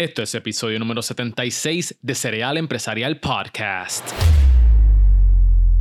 Esto es episodio número 76 de Cereal Empresarial Podcast.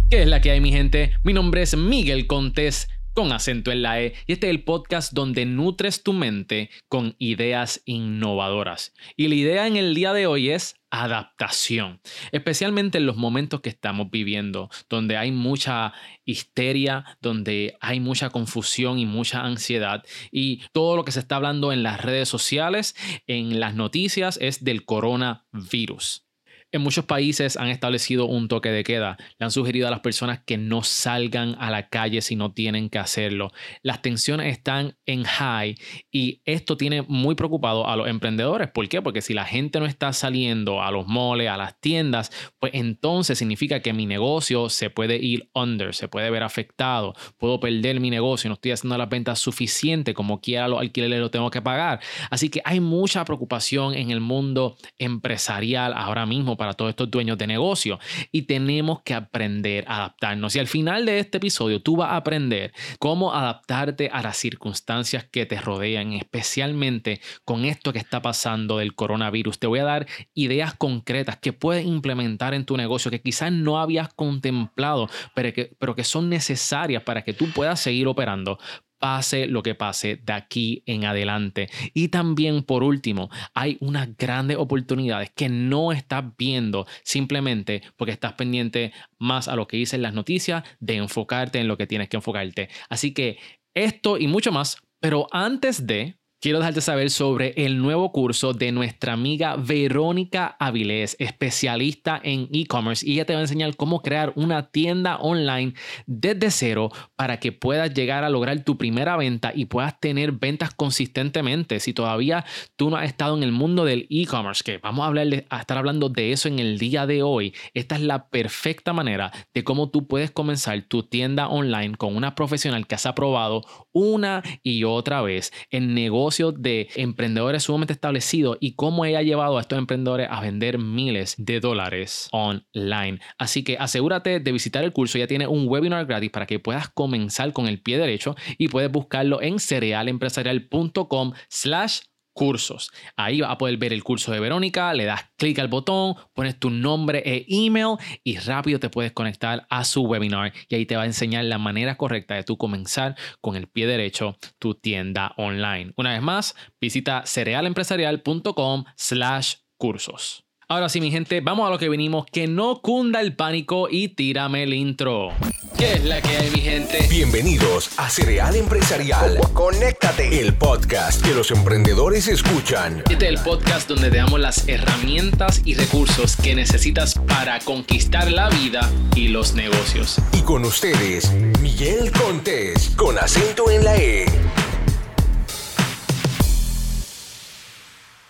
¿Qué es la que hay, mi gente? Mi nombre es Miguel Contés con acento en la E y este es el podcast donde nutres tu mente con ideas innovadoras. Y la idea en el día de hoy es adaptación, especialmente en los momentos que estamos viviendo, donde hay mucha histeria, donde hay mucha confusión y mucha ansiedad y todo lo que se está hablando en las redes sociales, en las noticias es del coronavirus. En muchos países han establecido un toque de queda. Le han sugerido a las personas que no salgan a la calle si no tienen que hacerlo. Las tensiones están en high y esto tiene muy preocupado a los emprendedores. ¿Por qué? Porque si la gente no está saliendo a los moles, a las tiendas, pues entonces significa que mi negocio se puede ir under, se puede ver afectado. Puedo perder mi negocio, no estoy haciendo las ventas suficientes como quiera los alquileres lo tengo que pagar. Así que hay mucha preocupación en el mundo empresarial ahora mismo para todos estos dueños de negocio y tenemos que aprender a adaptarnos. Y al final de este episodio tú vas a aprender cómo adaptarte a las circunstancias que te rodean, especialmente con esto que está pasando del coronavirus. Te voy a dar ideas concretas que puedes implementar en tu negocio que quizás no habías contemplado, pero que, pero que son necesarias para que tú puedas seguir operando pase lo que pase de aquí en adelante. Y también, por último, hay unas grandes oportunidades que no estás viendo simplemente porque estás pendiente más a lo que dicen las noticias de enfocarte en lo que tienes que enfocarte. Así que esto y mucho más, pero antes de Quiero dejarte saber sobre el nuevo curso de nuestra amiga Verónica Avilés, especialista en e-commerce, y ella te va a enseñar cómo crear una tienda online desde cero para que puedas llegar a lograr tu primera venta y puedas tener ventas consistentemente. Si todavía tú no has estado en el mundo del e-commerce, que vamos a, estar hablando de eso en el día de hoy, esta es la perfecta manera de cómo tú puedes comenzar tu tienda online con una profesional que has aprobado una y otra vez en negocio de emprendedores sumamente establecidos y cómo ella ha llevado a estos emprendedores a vender miles de dólares online. Así que asegúrate de visitar el curso, ya tiene un webinar gratis para que puedas comenzar con el pie derecho y puedes buscarlo en cerealempresarial.com slash cursos. Ahí vas a poder ver el curso de Verónica, le das clic al botón, pones tu nombre e email y rápido te puedes conectar a su webinar y ahí te va a enseñar la manera correcta de tú comenzar con el pie derecho tu tienda online. Una vez más, visita cerealempresarial.com slash cursos. Ahora sí, mi gente, vamos a lo que venimos, que no cunda el pánico y tírame el intro. ¿Qué es la que hay, mi gente? Bienvenidos a Cereal Empresarial. Conéctate. El podcast que los emprendedores escuchan. Este es el podcast donde te damos las herramientas y recursos que necesitas para conquistar la vida y los negocios. Y con ustedes, Miguel Contés, con acento en la E.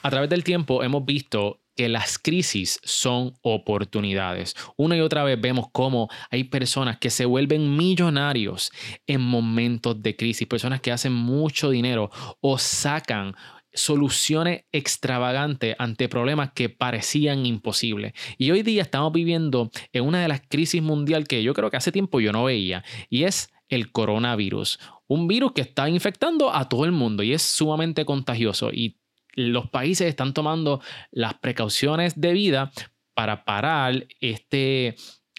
A través del tiempo hemos visto que las crisis son oportunidades. Una y otra vez vemos cómo hay personas que se vuelven millonarios en momentos de crisis, personas que hacen mucho dinero o sacan soluciones extravagantes ante problemas que parecían imposibles. Y hoy día estamos viviendo en una de las crisis mundial que yo creo que hace tiempo yo no veía, y es el coronavirus. Un virus que está infectando a todo el mundo y es sumamente contagioso y los países están tomando las precauciones debidas para parar este,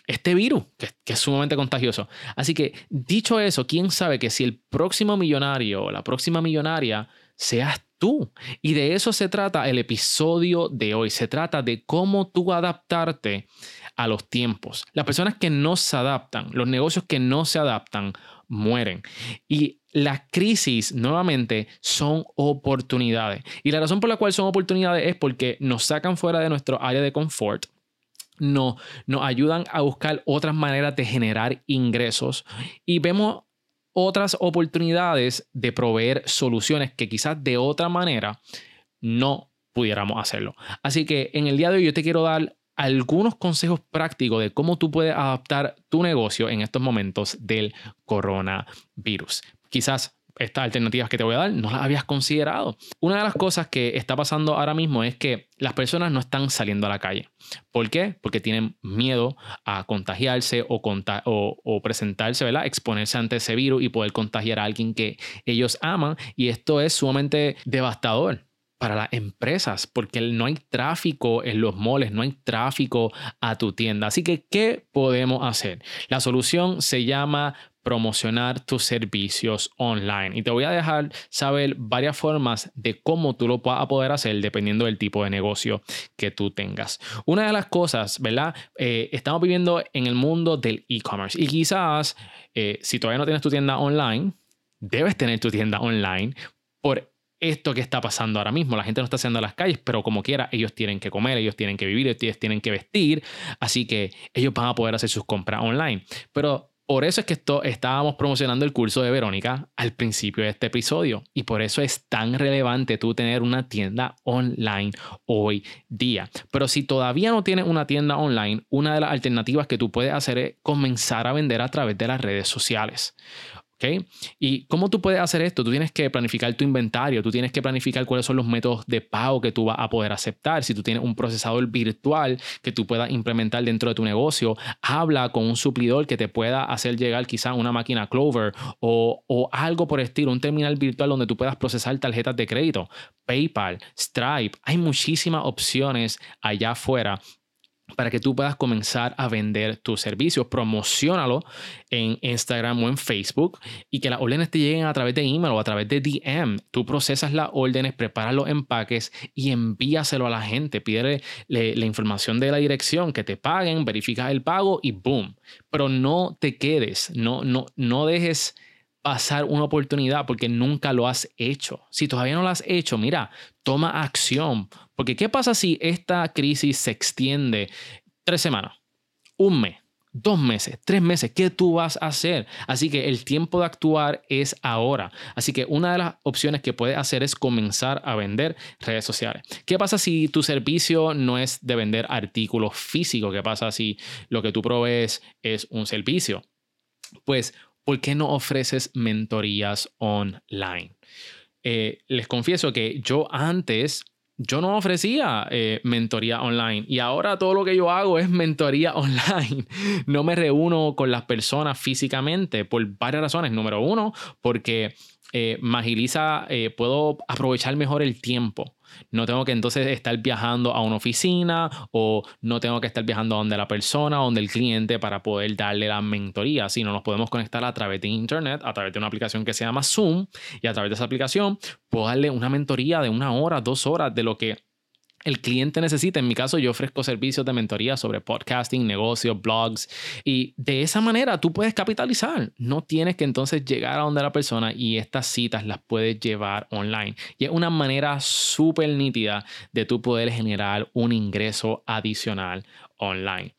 este virus, que, que, es sumamente contagioso. Así que, dicho eso, ¿quién sabe que si el próximo millonario o la próxima millonaria seas tú? Y de eso se trata el episodio de hoy. Se trata de cómo tú adaptarte a los tiempos. Las personas que no se adaptan, los negocios que no se adaptan, mueren. Y las crisis nuevamente son oportunidades. Y la razón por la cual son oportunidades es porque nos sacan fuera de nuestro área de confort. No, nos ayudan a buscar otras maneras de generar ingresos y vemos otras oportunidades de proveer soluciones que quizás de otra manera no pudiéramos hacerlo. Así que en el día de hoy yo te quiero dar algunos consejos prácticos de cómo tú puedes adaptar tu negocio en estos momentos del coronavirus. Quizás estas alternativas que te voy a dar no las habías considerado. Una de las cosas que está pasando ahora mismo es que las personas no están saliendo a la calle. ¿Por qué? Porque tienen miedo a contagiarse o, presentarse, ¿verdad? Exponerse ante ese virus y poder contagiar a alguien que ellos aman. Y esto es sumamente devastador para las empresas, porque no hay tráfico en los moles, no hay tráfico a tu tienda. Así que, ¿qué podemos hacer? La solución se llama promocionar tus servicios online. Y te voy a dejar saber varias formas de cómo tú lo vas a poder hacer dependiendo del tipo de negocio que tú tengas. Una de las cosas, ¿verdad? Eh, estamos viviendo en el mundo del e-commerce y quizás eh, si todavía no tienes tu tienda online, debes tener tu tienda online por esto que está pasando ahora mismo. La gente no está haciendo a las calles, pero como quiera, ellos tienen que comer, ellos tienen que vivir, ellos tienen que vestir, así que ellos van a poder hacer sus compras online. Pero por eso es que esto, estábamos promocionando el curso de Verónica al principio de este episodio y por eso es tan relevante tú tener una tienda online hoy día. Pero si todavía no tienes una tienda online, una de las alternativas que tú puedes hacer es comenzar a vender a través de las redes sociales. ¿Y cómo tú puedes hacer esto? Tú tienes que planificar tu inventario, tú tienes que planificar cuáles son los métodos de pago que tú vas a poder aceptar. Si tú tienes un procesador virtual que tú puedas implementar dentro de tu negocio, habla con un suplidor que te pueda hacer llegar quizá una máquina Clover o, o algo por estilo, un terminal virtual donde tú puedas procesar tarjetas de crédito. PayPal, Stripe, hay muchísimas opciones allá afuera para que tú puedas comenzar a vender tus servicios. Promocionalo en Instagram o en Facebook y que las órdenes te lleguen a través de email o a través de DM. Tú procesas las órdenes, preparas los empaques y envíaselo a la gente. Pídele la información de la dirección, que te paguen, verificas el pago y boom. Pero no te quedes, no, no, no dejes pasar una oportunidad porque nunca lo has hecho. Si todavía no lo has hecho, mira, toma acción. Porque ¿qué pasa si esta crisis se extiende tres semanas, un mes? Dos meses, tres meses, ¿qué tú vas a hacer? Así que el tiempo de actuar es ahora. Así que una de las opciones que puedes hacer es comenzar a vender redes sociales. ¿Qué pasa si tu servicio no es de vender artículos físicos? ¿Qué pasa si lo que tú provees es un servicio? Pues ¿por qué no ofreces mentorías online? Eh, les confieso que yo antes yo no ofrecía eh, mentoría online y ahora todo lo que yo hago es mentoría online. No me reúno con las personas físicamente por varias razones. Número uno, porque eh, me agiliza, puedo aprovechar mejor el tiempo. No tengo que entonces estar viajando a una oficina o no tengo que estar viajando donde la persona, donde el cliente para poder darle la mentoría, sino nos podemos conectar a través de internet, a través de una aplicación que se llama Zoom y a través de esa aplicación puedo darle una mentoría de una hora, dos horas de lo que el cliente necesita. En mi caso, yo ofrezco servicios de mentoría sobre podcasting, negocios, blogs y de esa manera tú puedes capitalizar. No tienes que entonces llegar a donde la persona y estas citas las puedes llevar online. Y es una manera súper nítida de tú poder generar un ingreso adicional online.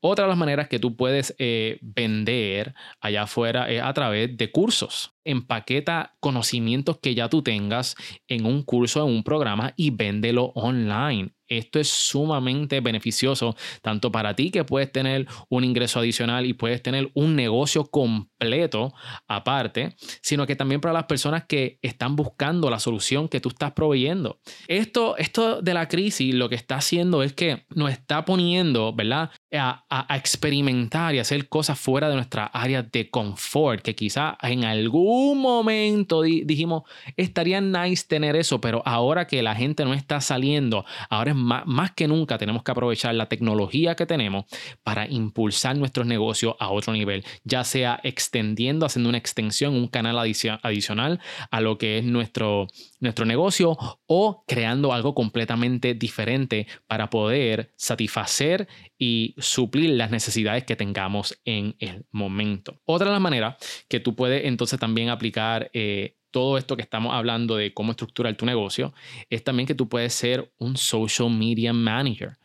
Otra de las maneras que tú puedes eh, vender allá afuera es a través de cursos empaqueta conocimientos que ya tú tengas en un curso, en un programa y véndelo online. Esto es sumamente beneficioso tanto para ti que puedes tener un ingreso adicional y puedes tener un negocio completo aparte, sino que también para las personas que están buscando la solución que tú estás proveyendo. Esto, esto de la crisis lo que está haciendo es que nos está poniendo, ¿verdad? A, a experimentar y hacer cosas fuera de nuestra área de confort, que quizá en algún un momento dijimos, estaría nice tener eso, pero ahora que la gente no está saliendo, ahora es más, más que nunca tenemos que aprovechar la tecnología que tenemos para impulsar nuestros negocios a otro nivel, ya sea extendiendo, haciendo una extensión, un canal adicional a lo que es nuestro, nuestro negocio o creando algo completamente diferente para poder satisfacer y suplir las necesidades que tengamos en el momento. Otra de las maneras que tú puedes entonces también aplicar eh, todo esto que estamos hablando de cómo estructurar tu negocio es también que tú puedes ser un social media manager.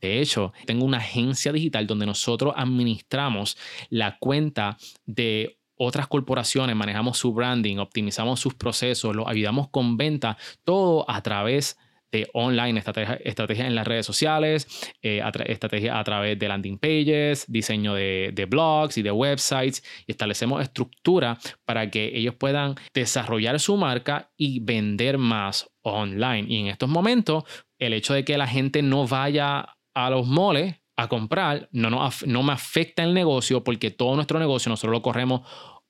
De hecho, tengo una agencia digital donde nosotros administramos la cuenta de otras corporaciones, manejamos su branding, optimizamos sus procesos, los ayudamos con venta, todo a través de online, estrategias en las redes sociales, eh, estrategias a través de landing pages, diseño de, de, blogs y de websites. Y establecemos estructura para que ellos puedan desarrollar su marca y vender más online. Y en estos momentos, el hecho de que la gente no vaya a los moles a comprar no, no, no me afecta el negocio porque todo nuestro negocio nosotros lo corremos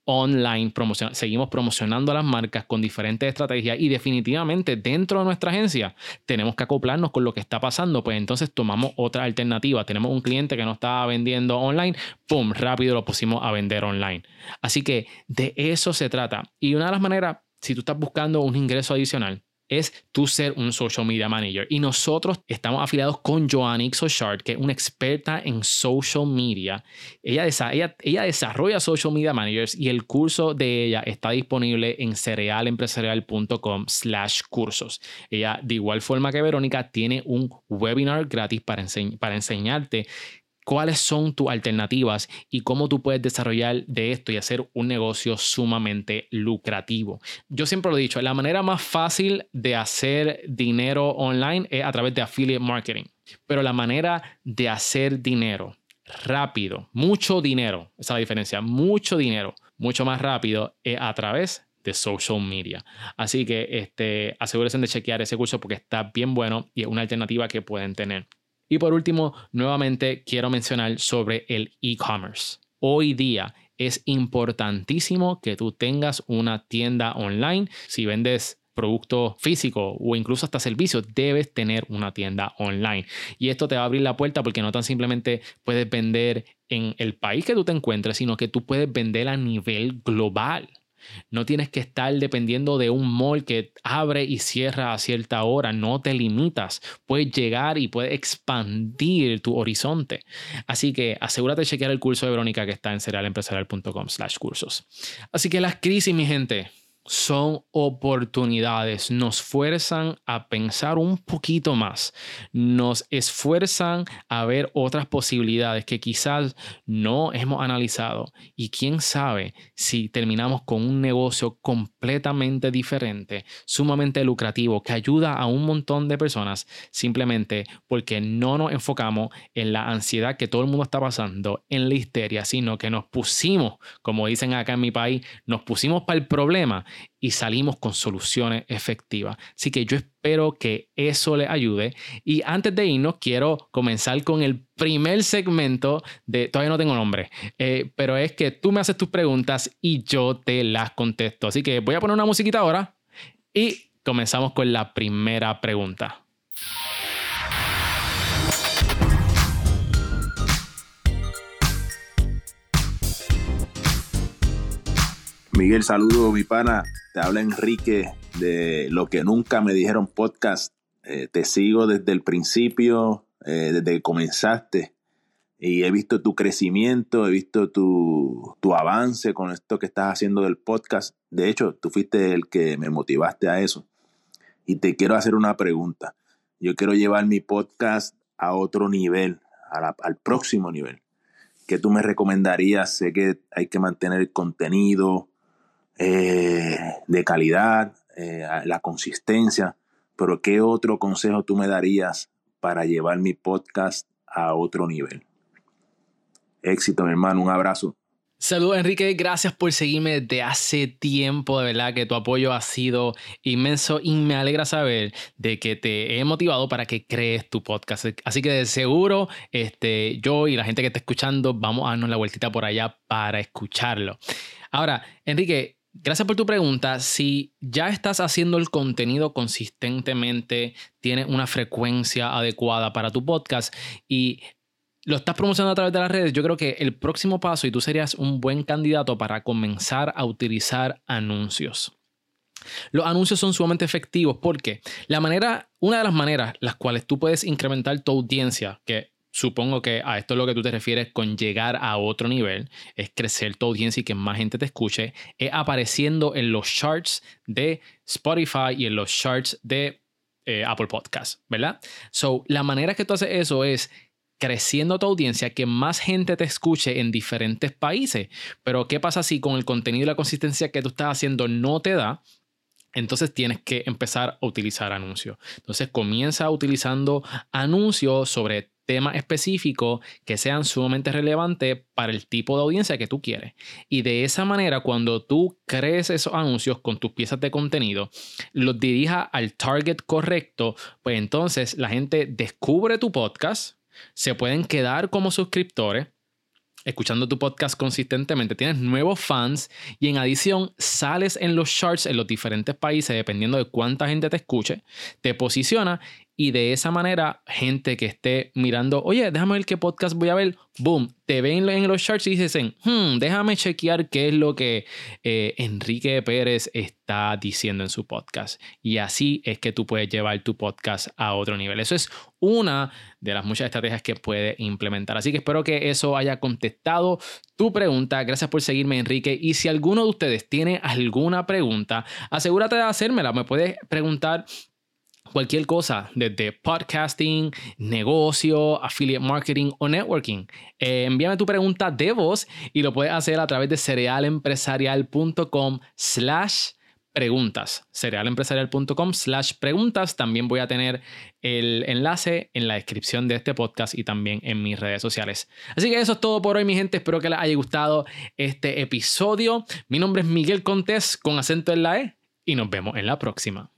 online, seguimos promocionando las marcas con diferentes estrategias y definitivamente dentro de nuestra agencia tenemos que acoplarnos con lo que está pasando, pues entonces tomamos otra alternativa. Tenemos un cliente que no estaba vendiendo online, ¡pum! Rápido lo pusimos a vender online. Así que de eso se trata. Y una de las maneras, si tú estás buscando un ingreso adicional, es tú ser un social media manager. Y nosotros estamos afiliados con Joanny Sochart, que es una experta en social media. Ella, ella, ella, desarrolla social media managers y el curso de ella está disponible en cerealempresarial.com slash cursos. Ella, de igual forma que Verónica, tiene un webinar gratis para, para enseñarte cuáles son tus alternativas y cómo tú puedes desarrollar de esto y hacer un negocio sumamente lucrativo. Yo siempre lo he dicho, la manera más fácil de hacer dinero online es a través de affiliate marketing, pero la manera de hacer dinero rápido, mucho dinero, esa es la diferencia, mucho dinero, mucho más rápido es a través de social media. Así que este, asegúrense de chequear ese curso porque está bien bueno y es una alternativa que pueden tener. Y por último, nuevamente quiero mencionar sobre el e-commerce. Hoy día es importantísimo que tú tengas una tienda online. Si vendes producto físico o incluso hasta servicios, debes tener una tienda online. Y esto te va a abrir la puerta porque no tan simplemente puedes vender en el país que tú te encuentres, sino que tú puedes vender a nivel global. No tienes que estar dependiendo de un mall que abre y cierra a cierta hora. No te limitas. Puedes llegar y puedes expandir tu horizonte. Así que asegúrate de chequear el curso de Verónica que está en serialempresarial.com slash cursos. Así que las crisis, mi gente son oportunidades, nos fuerzan a pensar un poquito más, nos esfuerzan a ver otras posibilidades que quizás no hemos analizado. Y quién sabe si terminamos con un negocio completamente diferente, sumamente lucrativo, que ayuda a un montón de personas simplemente porque no nos enfocamos en la ansiedad que todo el mundo está pasando, en la histeria, sino que nos pusimos, como dicen acá en mi país, nos pusimos para el problema y salimos con soluciones efectivas. Así que yo espero que eso le ayude. Y antes de irnos, quiero comenzar con el primer segmento de, todavía no tengo nombre, eh, pero es que tú me haces tus preguntas y yo te las contesto. Así que voy a poner una musiquita ahora y comenzamos con la primera pregunta. Miguel, saludo, mi pana. Te habla Enrique de Lo que nunca me dijeron podcast. Eh, te sigo desde el principio, eh, desde que comenzaste. Y he visto tu crecimiento, he visto tu, tu avance con esto que estás haciendo del podcast. De hecho, tú fuiste el que me motivaste a eso. Y te quiero hacer una pregunta. Yo quiero llevar mi podcast a otro nivel, al próximo nivel. ¿Qué tú me recomendarías? Sé que hay que mantener el contenido, eh, de calidad, eh, la consistencia, pero ¿qué otro consejo tú me darías para llevar mi podcast a otro nivel? Éxito, mi hermano, un abrazo. Saludos Enrique, gracias por seguirme desde hace tiempo, de verdad que tu apoyo ha sido inmenso y me alegra saber de que te he motivado para que crees tu podcast. Así que de seguro este, yo y la gente que está escuchando vamos a darnos la vueltita por allá para escucharlo. Ahora, Enrique, Gracias por tu pregunta. Si ya estás haciendo el contenido consistentemente, tienes una frecuencia adecuada para tu podcast y lo estás promocionando a través de las redes, yo creo que el próximo paso y tú serías un buen candidato para comenzar a utilizar anuncios. Los anuncios son sumamente efectivos porque la manera, una de las maneras las cuales tú puedes incrementar tu audiencia, que Supongo que a esto es lo que tú te refieres con llegar a otro nivel, es crecer tu audiencia y que más gente te escuche, es apareciendo en los charts de Spotify y en los charts de eh, Apple Podcasts, ¿verdad? So, la manera que tú haces eso es creciendo tu audiencia, que más gente te escuche en diferentes países. Pero ¿qué pasa si con el contenido y la consistencia que tú estás haciendo no te da? Entonces tienes que empezar a utilizar anuncios. Entonces comienza utilizando anuncios sobre temas específicos que sean sumamente relevantes para el tipo de audiencia que tú quieres. Y de esa manera, cuando tú crees esos anuncios con tus piezas de contenido, los dirija al target correcto, pues entonces la gente descubre tu podcast, se pueden quedar como suscriptores escuchando tu podcast consistentemente, tienes nuevos fans y en adición sales en los charts en los diferentes países dependiendo de cuánta gente te escuche, te posiciona y de esa manera gente que esté mirando, oye, déjame ver qué podcast voy a ver, boom, te ven en los charts y dicen, hmm, déjame chequear qué es lo que eh, Enrique Pérez está diciendo en su podcast. Y así es que tú puedes llevar tu podcast a otro nivel. Eso es una de las muchas estrategias que puedes implementar. Así que espero que eso haya contestado tu pregunta. Gracias por seguirme, Enrique. Y si alguno de ustedes tiene alguna pregunta, asegúrate de hacérmela. Me puedes preguntar cualquier cosa, desde podcasting, negocio, affiliate marketing o networking. Eh, envíame tu pregunta de voz y lo puedes hacer a través de cerealempresarial.com slash preguntas. cerealempresarial.com slash preguntas. También voy a tener el enlace en la descripción de este podcast y también en mis redes sociales. Así que eso es todo por hoy, mi gente. Espero que les haya gustado este episodio. Mi nombre es Miguel Contés con acento en la E y nos vemos en la próxima.